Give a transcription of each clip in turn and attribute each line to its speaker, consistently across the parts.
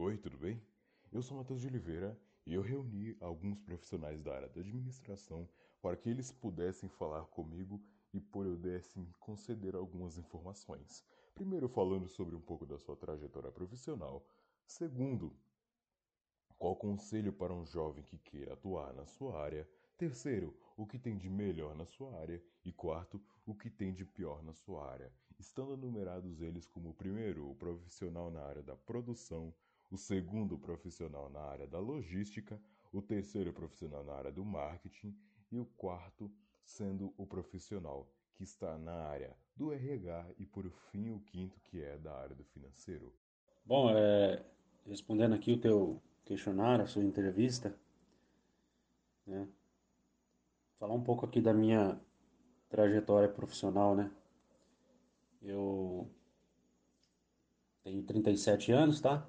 Speaker 1: Oi, tudo bem? Eu sou Matheus de Oliveira e eu reuni alguns profissionais da área da administração para que eles pudessem falar comigo e pudessem me conceder algumas informações. Primeiro, falando sobre um pouco da sua trajetória profissional. Segundo, qual conselho para um jovem que queira atuar na sua área? Terceiro, o que tem de melhor na sua área? E quarto, o que tem de pior na sua área? Estando enumerados eles como primeiro, o profissional na área da produção, o segundo profissional na área da logística, o terceiro profissional na área do marketing e o quarto sendo o profissional que está na área do RH e por fim o quinto que é da área do financeiro.
Speaker 2: Bom, é, respondendo aqui o teu questionário, a sua entrevista, né? Falar um pouco aqui da minha trajetória profissional, né? Eu tenho 37 anos, tá?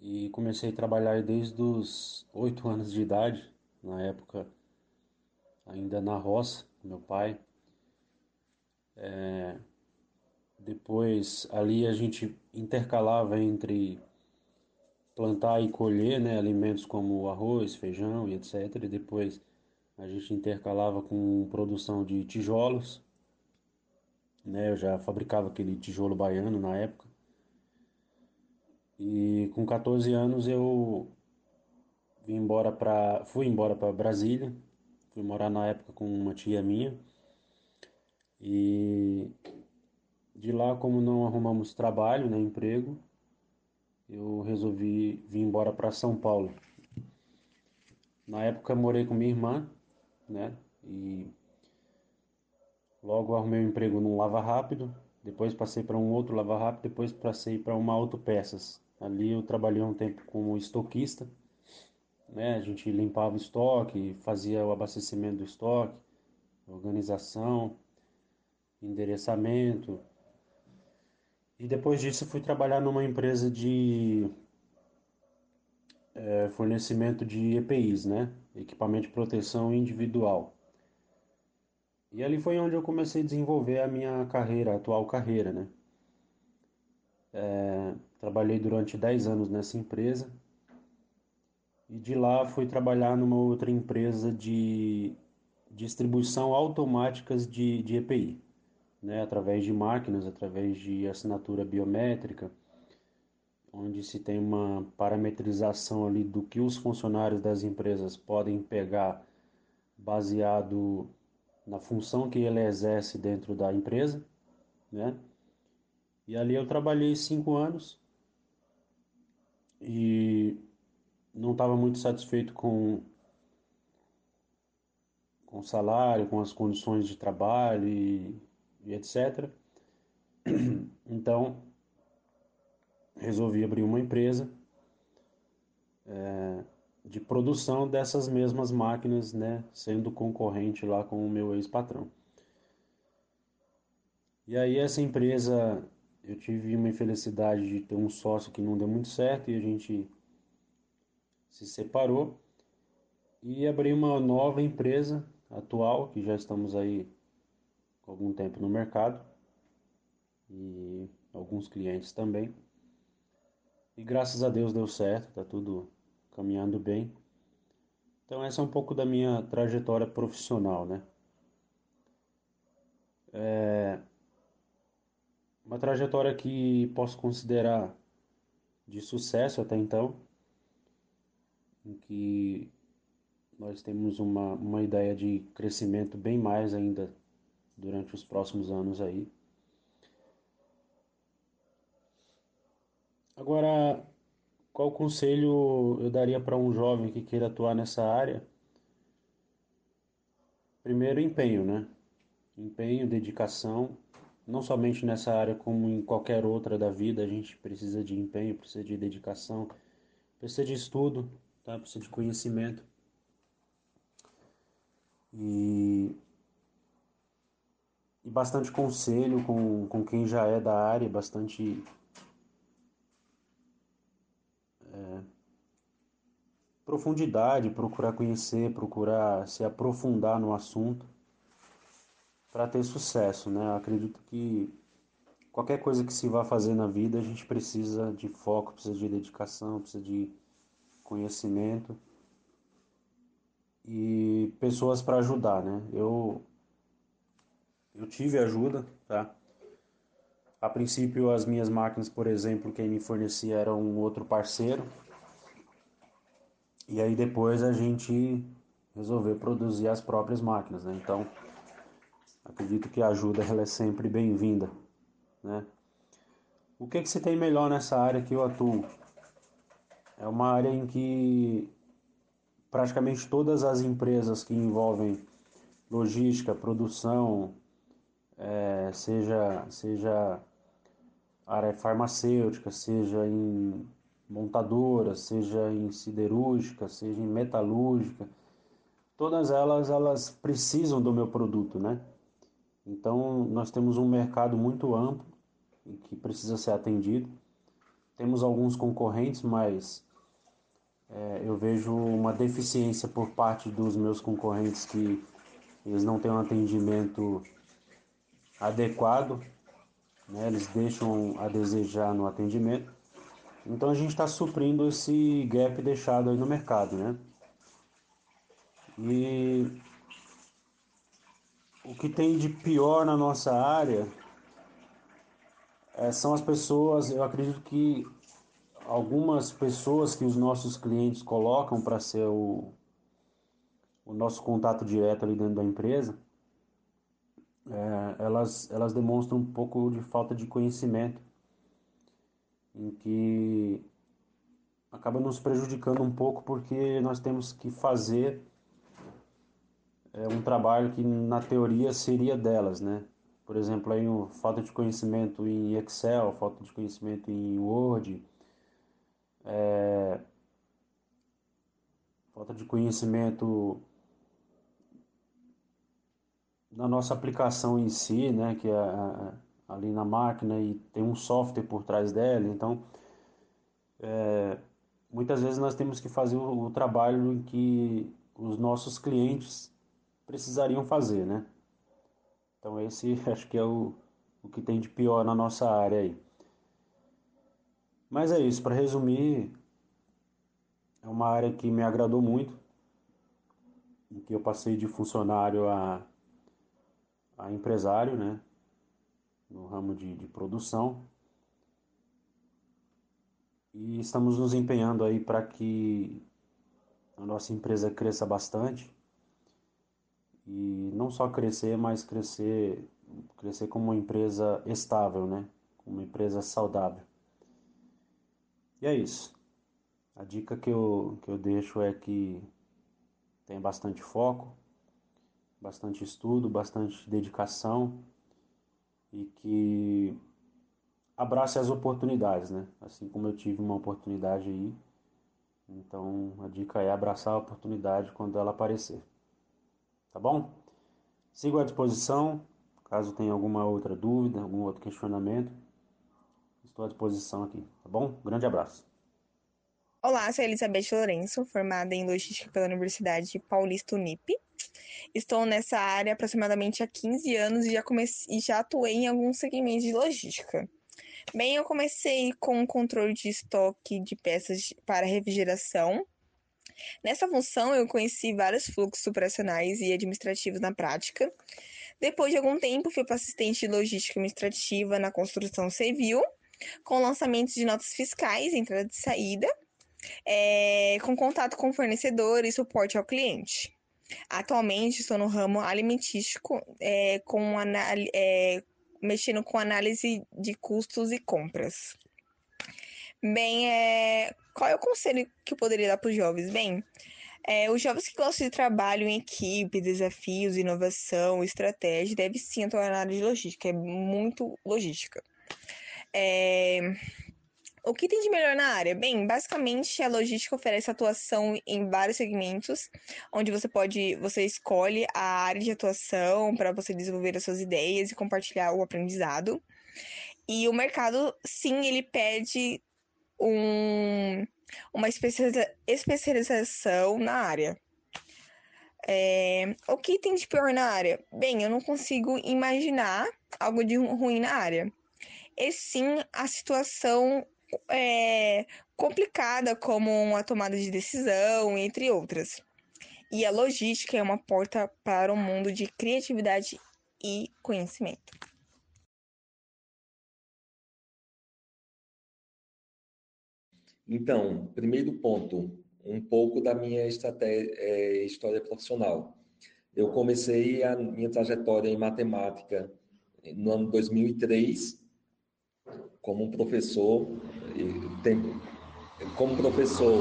Speaker 2: E comecei a trabalhar desde os 8 anos de idade, na época ainda na roça, meu pai. É, depois ali a gente intercalava entre plantar e colher né, alimentos como arroz, feijão e etc. E depois a gente intercalava com produção de tijolos. Né, eu já fabricava aquele tijolo baiano na época. E com 14 anos eu vim embora para fui embora para Brasília. Fui morar na época com uma tia minha. E de lá, como não arrumamos trabalho, né, emprego, eu resolvi vir embora para São Paulo. Na época morei com minha irmã, né? E logo arrumei um emprego num lava rápido, depois passei para um outro lava rápido, depois passei para uma autopeças. Ali eu trabalhei um tempo como estoquista, né? A gente limpava o estoque, fazia o abastecimento do estoque, organização, endereçamento, e depois disso fui trabalhar numa empresa de é, fornecimento de EPIs, né? Equipamento de proteção individual. E ali foi onde eu comecei a desenvolver a minha carreira, a atual carreira, né? É, trabalhei durante 10 anos nessa empresa. E de lá fui trabalhar numa outra empresa de distribuição automáticas de, de EPI né, através de máquinas, através de assinatura biométrica, onde se tem uma parametrização ali do que os funcionários das empresas podem pegar baseado na função que ele exerce dentro da empresa, né? E ali eu trabalhei cinco anos e não estava muito satisfeito com com o salário, com as condições de trabalho e e etc. Então, resolvi abrir uma empresa é, de produção dessas mesmas máquinas, né, sendo concorrente lá com o meu ex-patrão. E aí essa empresa, eu tive uma infelicidade de ter um sócio que não deu muito certo e a gente se separou e abri uma nova empresa atual, que já estamos aí algum tempo no mercado e alguns clientes também. E graças a Deus deu certo, tá tudo caminhando bem. Então essa é um pouco da minha trajetória profissional, né? É uma trajetória que posso considerar de sucesso até então, em que nós temos uma, uma ideia de crescimento bem mais ainda durante os próximos anos aí. Agora, qual conselho eu daria para um jovem que queira atuar nessa área? Primeiro, empenho, né? Empenho, dedicação, não somente nessa área como em qualquer outra da vida, a gente precisa de empenho, precisa de dedicação, precisa de estudo, tá? Precisa de conhecimento. E e bastante conselho com, com quem já é da área, bastante é, profundidade, procurar conhecer, procurar se aprofundar no assunto para ter sucesso, né? Eu acredito que qualquer coisa que se vá fazer na vida, a gente precisa de foco, precisa de dedicação, precisa de conhecimento e pessoas para ajudar, né? Eu eu tive ajuda, tá? A princípio as minhas máquinas, por exemplo, quem me fornecia era um outro parceiro. E aí depois a gente resolveu produzir as próprias máquinas, né? Então, acredito que a ajuda ela é sempre bem-vinda, né? O que que se tem melhor nessa área que eu atuo? É uma área em que praticamente todas as empresas que envolvem logística, produção, é, seja, seja área farmacêutica, seja em montadora, seja em siderúrgica, seja em metalúrgica, todas elas elas precisam do meu produto, né? Então nós temos um mercado muito amplo e que precisa ser atendido. Temos alguns concorrentes, mas é, eu vejo uma deficiência por parte dos meus concorrentes que eles não têm um atendimento adequado, né? eles deixam a desejar no atendimento. Então a gente está suprindo esse gap deixado aí no mercado, né? E o que tem de pior na nossa área é, são as pessoas, eu acredito que algumas pessoas que os nossos clientes colocam para ser o, o nosso contato direto ali dentro da empresa, é, elas, elas demonstram um pouco de falta de conhecimento, em que acaba nos prejudicando um pouco porque nós temos que fazer é, um trabalho que na teoria seria delas, né? Por exemplo, aí, falta de conhecimento em Excel, falta de conhecimento em Word, é, falta de conhecimento na nossa aplicação em si, né, que é ali na máquina e tem um software por trás dela, então é, muitas vezes nós temos que fazer o trabalho em que os nossos clientes precisariam fazer, né? Então esse acho que é o, o que tem de pior na nossa área aí. Mas é isso, para resumir, é uma área que me agradou muito, em que eu passei de funcionário a, a empresário, né, no ramo de, de produção. E estamos nos empenhando aí para que a nossa empresa cresça bastante. E não só crescer, mas crescer, crescer como uma empresa estável, né? Uma empresa saudável. E é isso. A dica que eu, que eu deixo é que tenha bastante foco, bastante estudo, bastante dedicação e que abrace as oportunidades, né? Assim como eu tive uma oportunidade aí. Então a dica é abraçar a oportunidade quando ela aparecer. Tá bom? Sigo à disposição, caso tenha alguma outra dúvida, algum outro questionamento. Estou à disposição aqui, tá bom? Grande abraço.
Speaker 3: Olá, sou Elizabeth Lourenço, formada em Logística pela Universidade Paulista Unip. Estou nessa área aproximadamente há 15 anos e já, comecei, e já atuei em alguns segmentos de logística. Bem, eu comecei com o controle de estoque de peças para refrigeração. Nessa função, eu conheci vários fluxos operacionais e administrativos na prática. Depois de algum tempo, fui para assistente de logística administrativa na construção civil com lançamentos de notas fiscais, entrada e saída, é, com contato com fornecedor e suporte ao cliente. Atualmente estou no ramo alimentístico, é, com é, mexendo com análise de custos e compras. Bem, é, qual é o conselho que eu poderia dar para os jovens? Bem, é, os jovens que gostam de trabalho em equipe, desafios, inovação, estratégia, devem sim atuar na área de logística, é muito logística. É... O que tem de melhor na área? Bem, basicamente a logística oferece atuação em vários segmentos, onde você pode, você escolhe a área de atuação para você desenvolver as suas ideias e compartilhar o aprendizado. E o mercado, sim, ele pede um, uma especialização na área. É, o que tem de pior na área? Bem, eu não consigo imaginar algo de ruim na área. e sim a situação é, complicada, como a tomada de decisão, entre outras. E a logística é uma porta para um mundo de criatividade e conhecimento.
Speaker 4: Então, primeiro ponto, um pouco da minha é, história profissional. Eu comecei a minha trajetória em matemática no ano 2003 como professor. Como professor,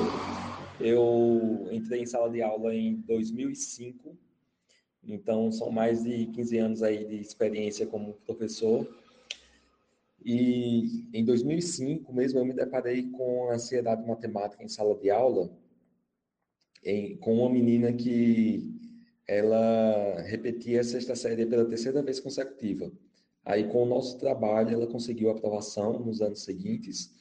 Speaker 4: eu entrei em sala de aula em 2005, então são mais de 15 anos aí de experiência como professor. E em 2005 mesmo eu me deparei com ansiedade matemática em sala de aula, em, com uma menina que ela repetia a sexta série pela terceira vez consecutiva. Aí, com o nosso trabalho, ela conseguiu aprovação nos anos seguintes,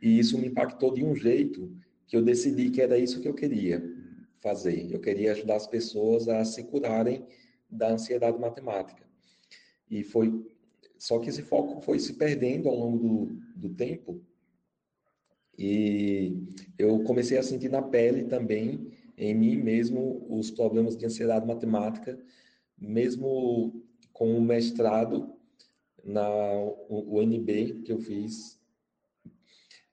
Speaker 4: e isso me impactou de um jeito que eu decidi que era isso que eu queria fazer. Eu queria ajudar as pessoas a se curarem da ansiedade matemática. E foi só que esse foco foi se perdendo ao longo do, do tempo. E eu comecei a sentir na pele também, em mim mesmo, os problemas de ansiedade matemática, mesmo com o mestrado na UNB que eu fiz,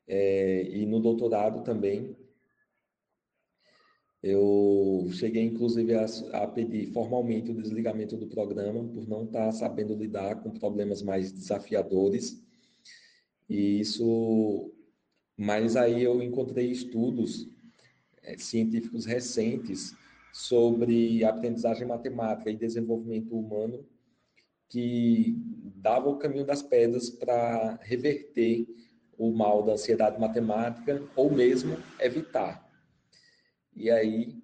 Speaker 4: é, e no doutorado também, eu cheguei, inclusive, a, a, pedir formalmente o desligamento do programa por não estar sabendo lidar com problemas mais desafiadores. E isso. Mas aí eu encontrei estudos é, científicos recentes sobre aprendizagem matemática e desenvolvimento humano que davam o caminho das pedras para reverter o mal da ansiedade matemática ou mesmo evitar. E aí,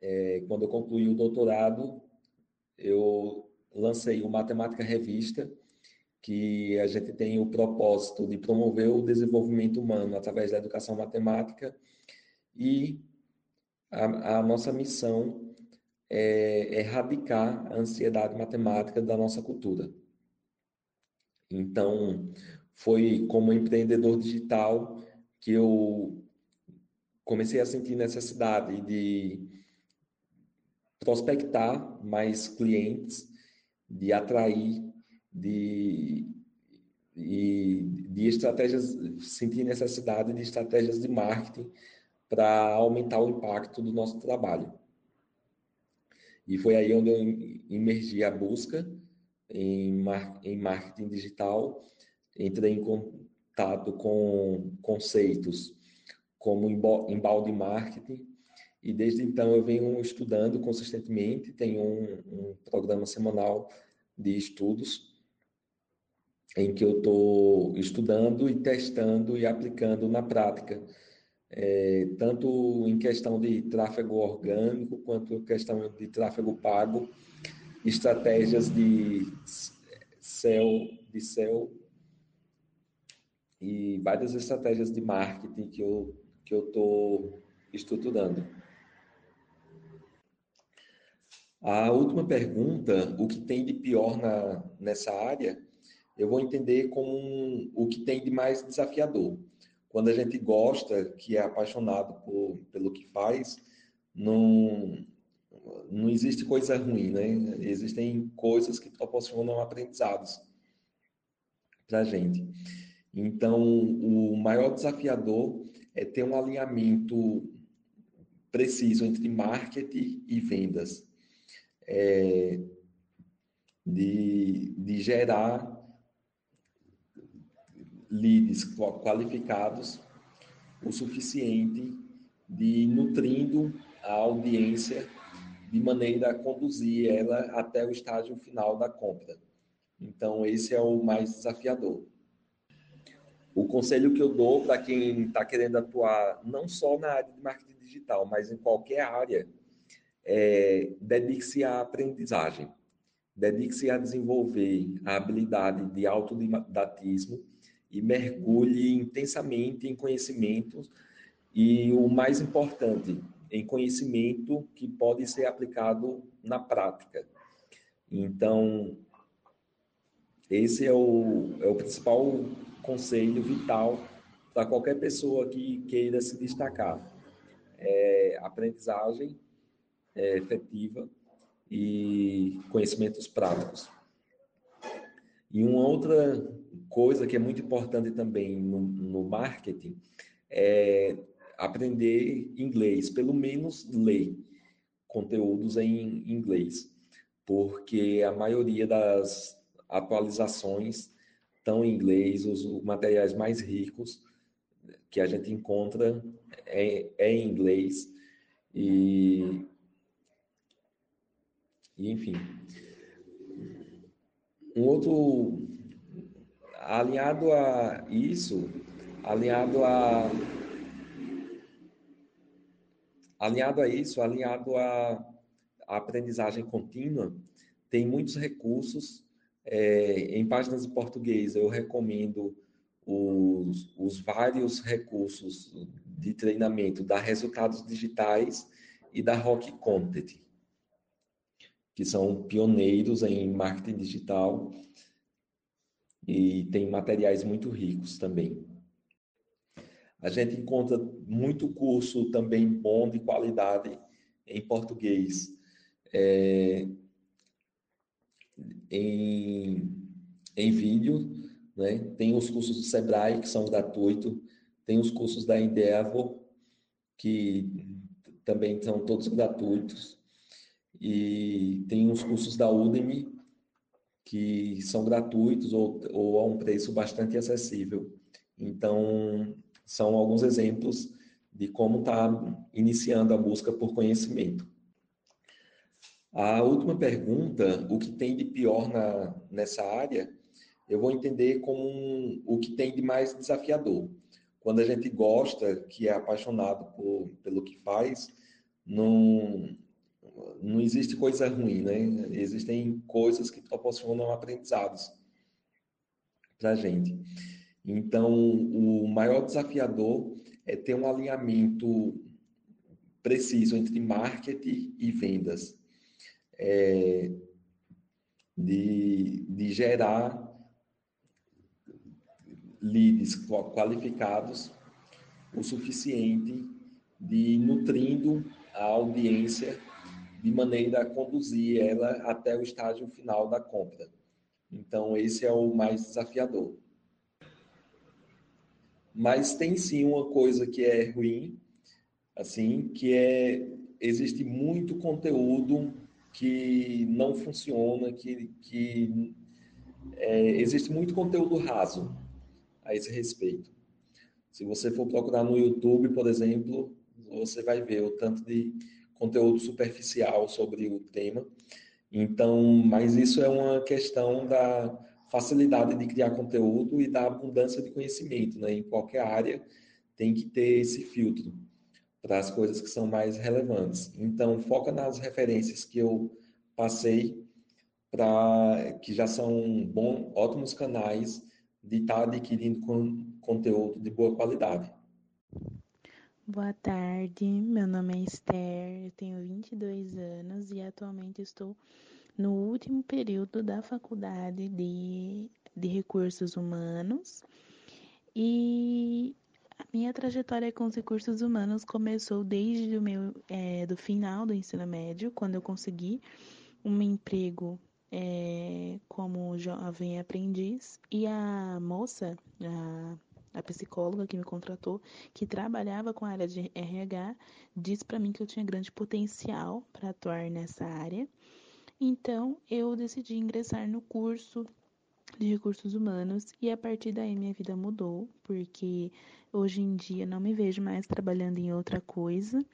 Speaker 4: é, quando eu concluí o doutorado, eu lancei o Matemática Revista, que a gente tem o propósito de promover o desenvolvimento humano através da educação matemática e a, a nossa missão é erradicar a ansiedade matemática da nossa cultura. Então, foi como empreendedor digital que eu comecei a sentir necessidade de prospectar mais clientes, de atrair, de, de, de estratégias, sentir necessidade de estratégias de marketing para aumentar o impacto do nosso trabalho. E foi aí onde eu emergi a busca em, mar, em marketing digital, entrei em contato com conceitos como embalde marketing, e desde então eu venho estudando consistentemente, tenho um, um programa semanal de estudos em que eu estou estudando e testando e aplicando na prática, é, tanto em questão de tráfego orgânico quanto em questão de tráfego pago, estratégias de céu, de céu e várias estratégias de marketing que eu que eu estou estruturando. A última pergunta, o que tem de pior na, nessa área, eu vou entender como um, o que tem de mais desafiador. Quando a gente gosta, que é apaixonado por, pelo que faz, não, não existe coisa ruim, né? Existem coisas que proporcionam aprendizados para a gente. Então, o maior desafiador é ter um alinhamento preciso entre marketing e vendas. É, de, de gerar leads qualificados o suficiente de nutrindo a audiência de maneira a conduzir ela até o estágio final da compra. Então, esse é o mais desafiador. O conselho que eu dou para quem está querendo atuar não só na área de marketing digital, mas em qualquer área, é dedique-se à aprendizagem. Dedique-se a desenvolver a habilidade de autodidatismo e mergulhe intensamente em conhecimentos e o mais importante, em conhecimento que pode ser aplicado na prática. Então, esse é o, é o principal conselho vital para qualquer pessoa que queira se destacar. É aprendizagem é, efetiva e conhecimentos práticos. E uma outra coisa que é muito importante também no, no marketing é aprender inglês, pelo menos ler conteúdos em inglês, porque a maioria das atualizações estão em inglês, os materiais mais ricos que a gente encontra é, é em inglês. E, e enfim. Um outro alinhado a isso, alinhado a alinhado a isso, alinhado a, a aprendizagem contínua, tem muitos recursos é, em páginas de português. Eu recomendo os, os vários recursos de treinamento da Resultados Digitais e da Rock Content que são pioneiros em marketing digital e tem materiais muito ricos também. A gente encontra muito curso também bom de qualidade em português. É, em, em vídeo, né? tem os cursos do Sebrae, que são gratuitos, tem os cursos da Endeavor, que também são todos gratuitos e tem uns cursos da Udemy que são gratuitos ou, ou a um preço bastante acessível. Então, são alguns exemplos de como está iniciando a busca por conhecimento. A última pergunta, o que tem de pior na, nessa área, eu vou entender como um, o que tem de mais desafiador. Quando a gente gosta, que é apaixonado por, pelo que faz, não, não existe coisa ruim, né? Existem coisas que proporcionam aprendizados para a gente. Então, o maior desafiador é ter um alinhamento preciso entre marketing e vendas. É, de, de gerar leads qualificados o suficiente de nutrindo a audiência de maneira a conduzir ela até o estágio final da compra. Então, esse é o mais desafiador. Mas tem sim uma coisa que é ruim, assim, que é existe muito conteúdo que não funciona, que, que é, existe muito conteúdo raso a esse respeito. Se você for procurar no YouTube, por exemplo, você vai ver o tanto de conteúdo superficial sobre o tema. Então, mas isso é uma questão da facilidade de criar conteúdo e da abundância de conhecimento, né? Em qualquer área tem que ter esse filtro para as coisas que são mais relevantes. Então, foca nas referências que eu passei para que já são bom, ótimos canais de estar tá adquirindo con conteúdo de boa qualidade.
Speaker 5: Boa tarde, meu nome é Esther, eu tenho 22 anos e atualmente estou no último período da faculdade de, de recursos humanos e minha trajetória com os recursos humanos começou desde o meu é, do final do ensino médio, quando eu consegui um emprego é, como jovem aprendiz e a moça, a a psicóloga que me contratou, que trabalhava com a área de RH, disse para mim que eu tinha grande potencial para atuar nessa área. Então, eu decidi ingressar no curso de recursos humanos e a partir daí minha vida mudou, porque hoje em dia não me vejo mais trabalhando em outra coisa.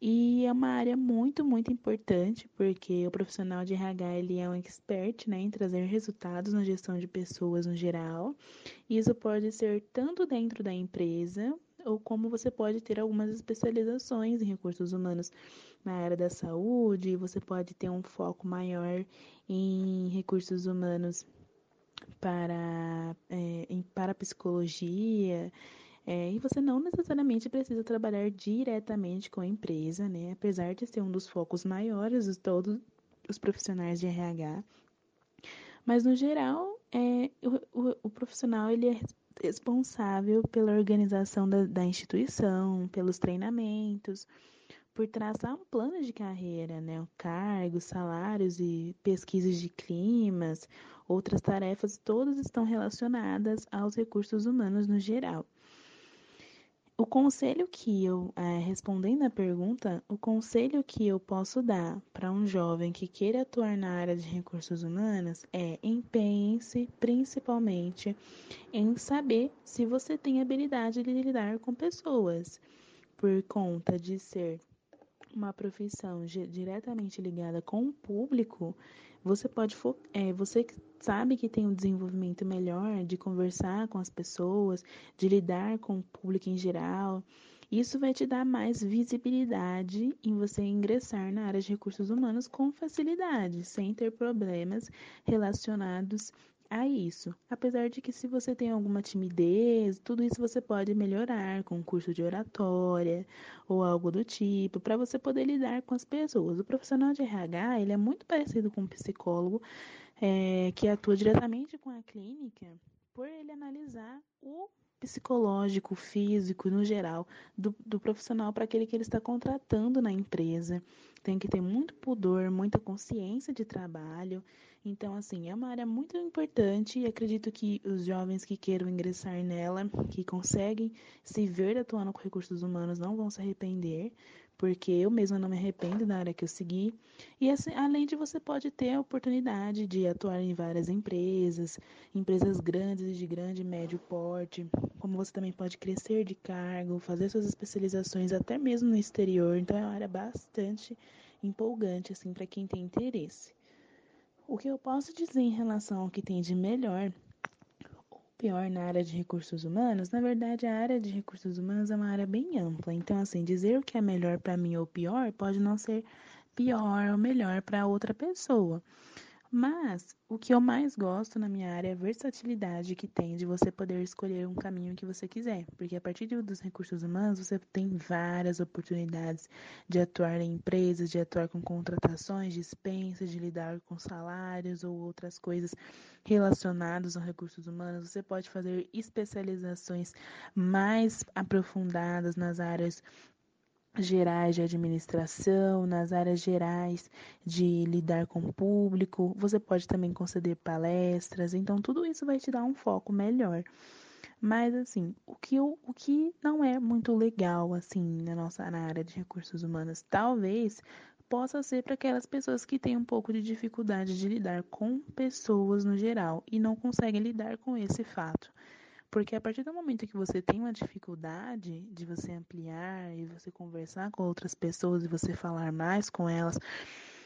Speaker 5: E é uma área muito, muito importante, porque o profissional de RH ele é um expert né, em trazer resultados na gestão de pessoas no geral. Isso pode ser tanto dentro da empresa, ou como você pode ter algumas especializações em recursos humanos na área da saúde, você pode ter um foco maior em recursos humanos para, é, em, para psicologia é, e você não necessariamente precisa trabalhar diretamente com a empresa, né? Apesar de ser um dos focos maiores de todos os profissionais de RH. Mas no geral, é, o, o, o profissional ele é responsável pela organização da, da instituição, pelos treinamentos, por traçar um plano de carreira, né? Cargos, salários e pesquisas de climas, outras tarefas, todas estão relacionadas aos recursos humanos no geral. O conselho que eu, é, respondendo à pergunta, o conselho que eu posso dar para um jovem que queira atuar na área de recursos humanos é empenhe-se principalmente em saber se você tem habilidade de lidar com pessoas, por conta de ser uma profissão diretamente ligada com o público, você pode é, você sabe que tem um desenvolvimento melhor de conversar com as pessoas, de lidar com o público em geral. Isso vai te dar mais visibilidade em você ingressar na área de recursos humanos com facilidade, sem ter problemas relacionados a isso. Apesar de que se você tem alguma timidez, tudo isso você pode melhorar com um curso de oratória ou algo do tipo, para você poder lidar com as pessoas. O profissional de RH, ele é muito parecido com um psicólogo é, que atua diretamente com a clínica, por ele analisar o psicológico, físico, no geral, do, do profissional para aquele que ele está contratando na empresa. Tem que ter muito pudor, muita consciência de trabalho. Então, assim, é uma área muito importante e acredito que os jovens que queiram ingressar nela, que conseguem se ver atuando com recursos humanos, não vão se arrepender, porque eu mesma não me arrependo da área que eu segui. E assim, além de você pode ter a oportunidade de atuar em várias empresas, empresas grandes de grande e médio porte, como você também pode crescer de cargo, fazer suas especializações até mesmo no exterior. Então é uma área bastante empolgante assim para quem tem interesse. O que eu posso dizer em relação ao que tem de melhor pior na área de recursos humanos, na verdade a área de recursos humanos é uma área bem ampla. Então, assim, dizer o que é melhor para mim ou pior pode não ser pior ou melhor para outra pessoa. Mas o que eu mais gosto na minha área é a versatilidade que tem de você poder escolher um caminho que você quiser, porque a partir dos recursos humanos você tem várias oportunidades de atuar em empresas, de atuar com contratações, dispensas, de lidar com salários ou outras coisas relacionadas aos recursos humanos. Você pode fazer especializações mais aprofundadas nas áreas gerais de administração, nas áreas gerais de lidar com o público. Você pode também conceder palestras, então tudo isso vai te dar um foco melhor. Mas assim, o que, eu, o que não é muito legal assim na nossa na área de recursos humanos, talvez possa ser para aquelas pessoas que têm um pouco de dificuldade de lidar com pessoas no geral e não conseguem lidar com esse fato. Porque a partir do momento que você tem uma dificuldade de você ampliar e você conversar com outras pessoas e você falar mais com elas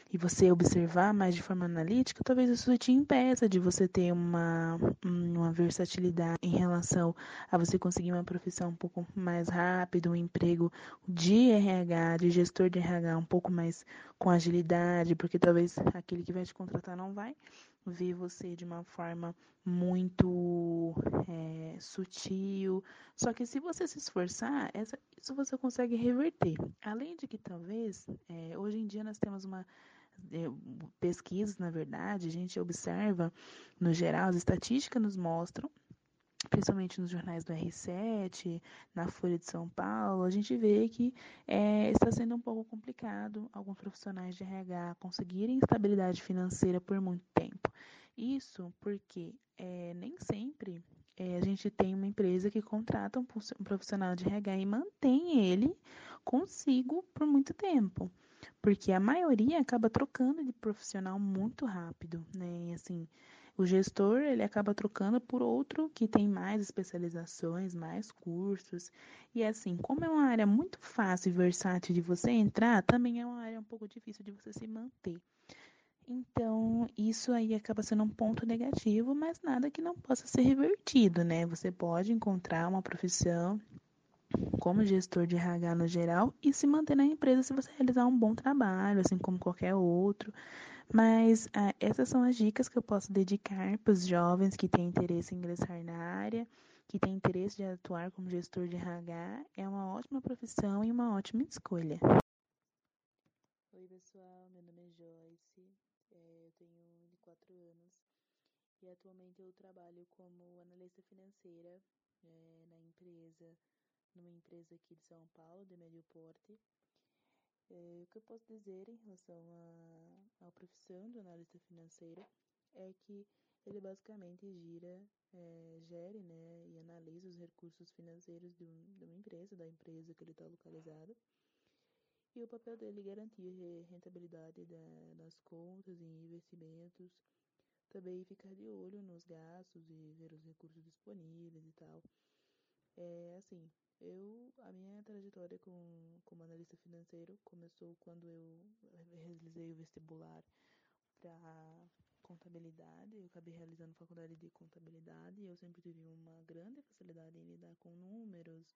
Speaker 5: e você observar mais de forma analítica, talvez isso te impeça de você ter uma, uma versatilidade em relação a você conseguir uma profissão um pouco mais rápido, um emprego de RH, de gestor de RH um pouco mais com agilidade, porque talvez aquele que vai te contratar não vai ver você de uma forma muito é, sutil. Só que se você se esforçar, essa, isso você consegue reverter. Além de que talvez, é, hoje em dia nós temos uma é, pesquisas, na verdade, a gente observa, no geral, as estatísticas nos mostram principalmente nos jornais do R7, na Folha de São Paulo, a gente vê que é, está sendo um pouco complicado alguns profissionais de RH conseguirem estabilidade financeira por muito tempo. Isso porque é, nem sempre é, a gente tem uma empresa que contrata um profissional de RH e mantém ele consigo por muito tempo. Porque a maioria acaba trocando de profissional muito rápido, né? E assim, o gestor ele acaba trocando por outro que tem mais especializações, mais cursos. E assim, como é uma área muito fácil e versátil de você entrar, também é uma área um pouco difícil de você se manter. Então, isso aí acaba sendo um ponto negativo, mas nada que não possa ser revertido, né? Você pode encontrar uma profissão como gestor de RH no geral e se manter na empresa se você realizar um bom trabalho, assim como qualquer outro. Mas ah, essas são as dicas que eu posso dedicar para os jovens que têm interesse em ingressar na área, que têm interesse de atuar como gestor de RH. É uma ótima profissão e uma ótima escolha.
Speaker 6: Oi, pessoal. Meu nome é Joyce. É, eu tenho 24 anos
Speaker 5: e atualmente eu trabalho como analista financeira é, na empresa, numa empresa aqui de São Paulo, de médio porte. É, o que eu posso dizer em relação à profissão do analista financeiro é que ele basicamente gira, é, gere né, e analisa os recursos financeiros de, um, de uma empresa, da empresa que ele está localizado. E o papel dele é garantir rentabilidade da, das contas e investimentos, também ficar de olho nos gastos e ver os recursos disponíveis e tal. É assim, eu a minha trajetória com, como analista financeiro começou quando eu realizei o vestibular para contabilidade. Eu acabei realizando faculdade de contabilidade e eu sempre tive uma grande facilidade em lidar com números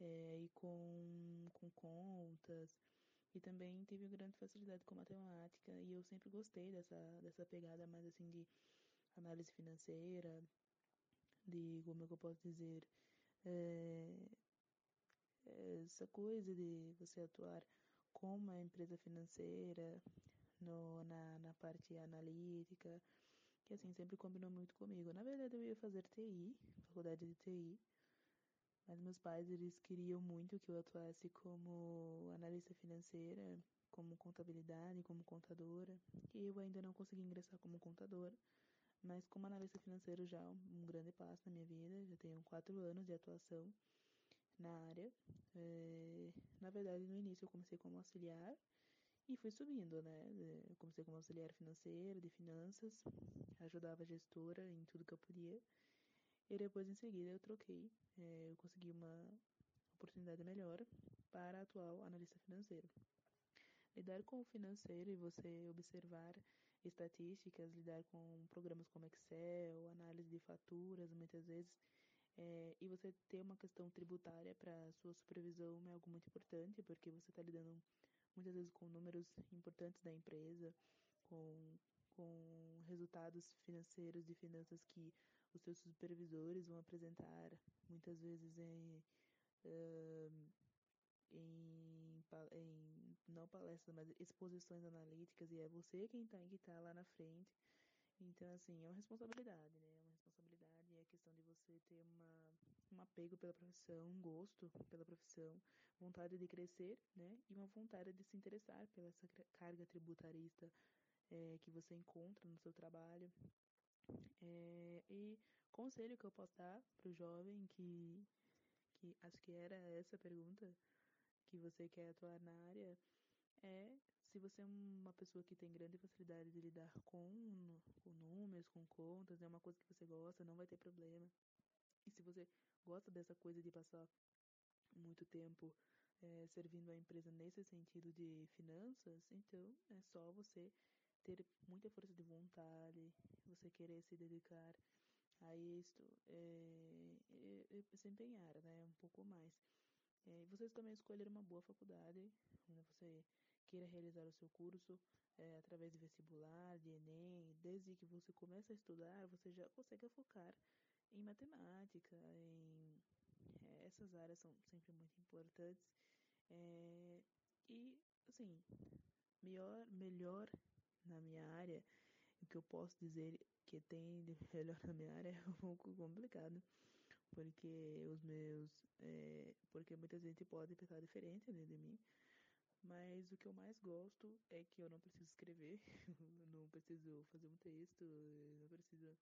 Speaker 5: é, e com, com contas. E também tive grande facilidade com matemática e eu sempre gostei dessa, dessa pegada mais assim de análise financeira, de como é que eu posso dizer, é, essa coisa de você atuar como uma empresa financeira no, na, na parte analítica, que assim sempre combinou muito comigo. Na verdade eu ia fazer TI, faculdade de TI, mas meus pais, eles queriam muito que eu atuasse como analista financeira, como contabilidade, como contadora. E eu ainda não consegui ingressar como contadora, mas como analista financeiro já é um grande passo na minha vida. Já tenho quatro anos de atuação na área. É, na verdade, no início eu comecei como auxiliar e fui subindo, né? Eu comecei como auxiliar financeiro, de finanças, ajudava a gestora em tudo que eu podia. E depois, em seguida, eu troquei. É, eu consegui uma oportunidade melhor para a atual analista financeiro. Lidar com o financeiro e você observar estatísticas, lidar com programas como Excel, análise de faturas, muitas vezes, é, e você ter uma questão tributária para sua supervisão é algo muito importante, porque você está lidando muitas vezes com números importantes da empresa, com, com resultados financeiros de finanças que os seus supervisores vão apresentar muitas vezes em, uh, em, em, não palestras, mas exposições analíticas e é você quem está que tá lá na frente. Então, assim, é uma responsabilidade, né? É uma responsabilidade, é questão de você ter uma, um apego pela profissão, um gosto pela profissão, vontade de crescer, né? E uma vontade de se interessar pela essa carga tributarista é, que você encontra no seu trabalho. É, e conselho que eu posso dar para o jovem que, que acho que era essa pergunta que você quer atuar na área é se você é uma pessoa que tem grande facilidade de lidar com, com números, com contas, é uma coisa que você gosta, não vai ter problema. E se você gosta dessa coisa de passar muito tempo é, servindo a empresa nesse sentido de finanças, então é só você ter muita força de vontade, você querer se dedicar a isto, é, é, é se empenhar, né, um pouco mais. É, vocês também escolheram uma boa faculdade, onde você queira realizar o seu curso é, através de vestibular, de Enem, desde que você começa a estudar, você já consegue focar em matemática, em é, essas áreas são sempre muito importantes. E assim, melhor, melhor na minha área, o que eu posso dizer que tem de melhor na minha área é um pouco complicado, porque os meus, é, porque muita gente pode pensar diferente né, de mim, mas o que eu mais gosto é que eu não preciso escrever, não preciso fazer um texto, não preciso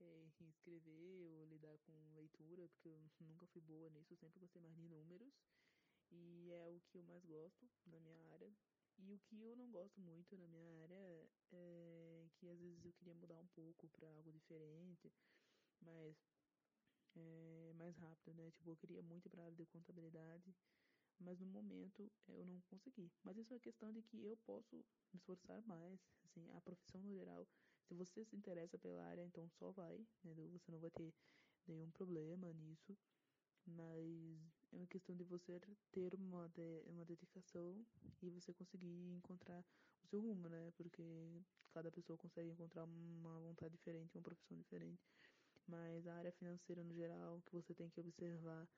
Speaker 5: é, escrever ou lidar com leitura, porque eu nunca fui boa nisso, sempre gostei mais de números, e é o que eu mais gosto na minha área. E o que eu não gosto muito na minha área é que às vezes eu queria mudar um pouco para algo diferente, mas é, mais rápido, né? Tipo, eu queria muito ir para área de contabilidade, mas no momento eu não consegui. Mas isso é questão de que eu posso me esforçar mais, assim, a profissão no geral. Se você se interessa pela área, então só vai, né? Você não vai ter nenhum problema nisso mas é uma questão de você ter uma, de, uma dedicação e você conseguir encontrar o seu rumo, né? Porque cada pessoa consegue encontrar uma vontade diferente, uma profissão diferente. Mas a área financeira no geral, que você tem que observar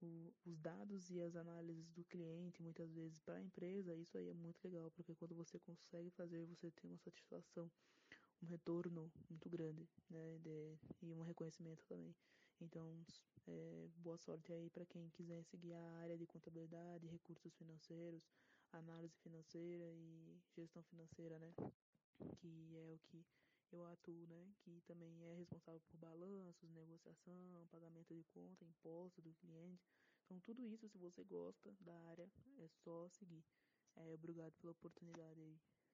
Speaker 5: o, os dados e as análises do cliente, muitas vezes para a empresa, isso aí é muito legal, porque quando você consegue fazer, você tem uma satisfação um retorno muito grande, né? De, e um reconhecimento também. Então, é, boa sorte aí para quem quiser seguir a área de contabilidade, recursos financeiros, análise financeira e gestão financeira, né? Que é o que eu atuo, né? Que também é responsável por balanços, negociação, pagamento de conta, imposto do cliente. Então, tudo isso, se você gosta da área, é só seguir. É, obrigado pela oportunidade aí.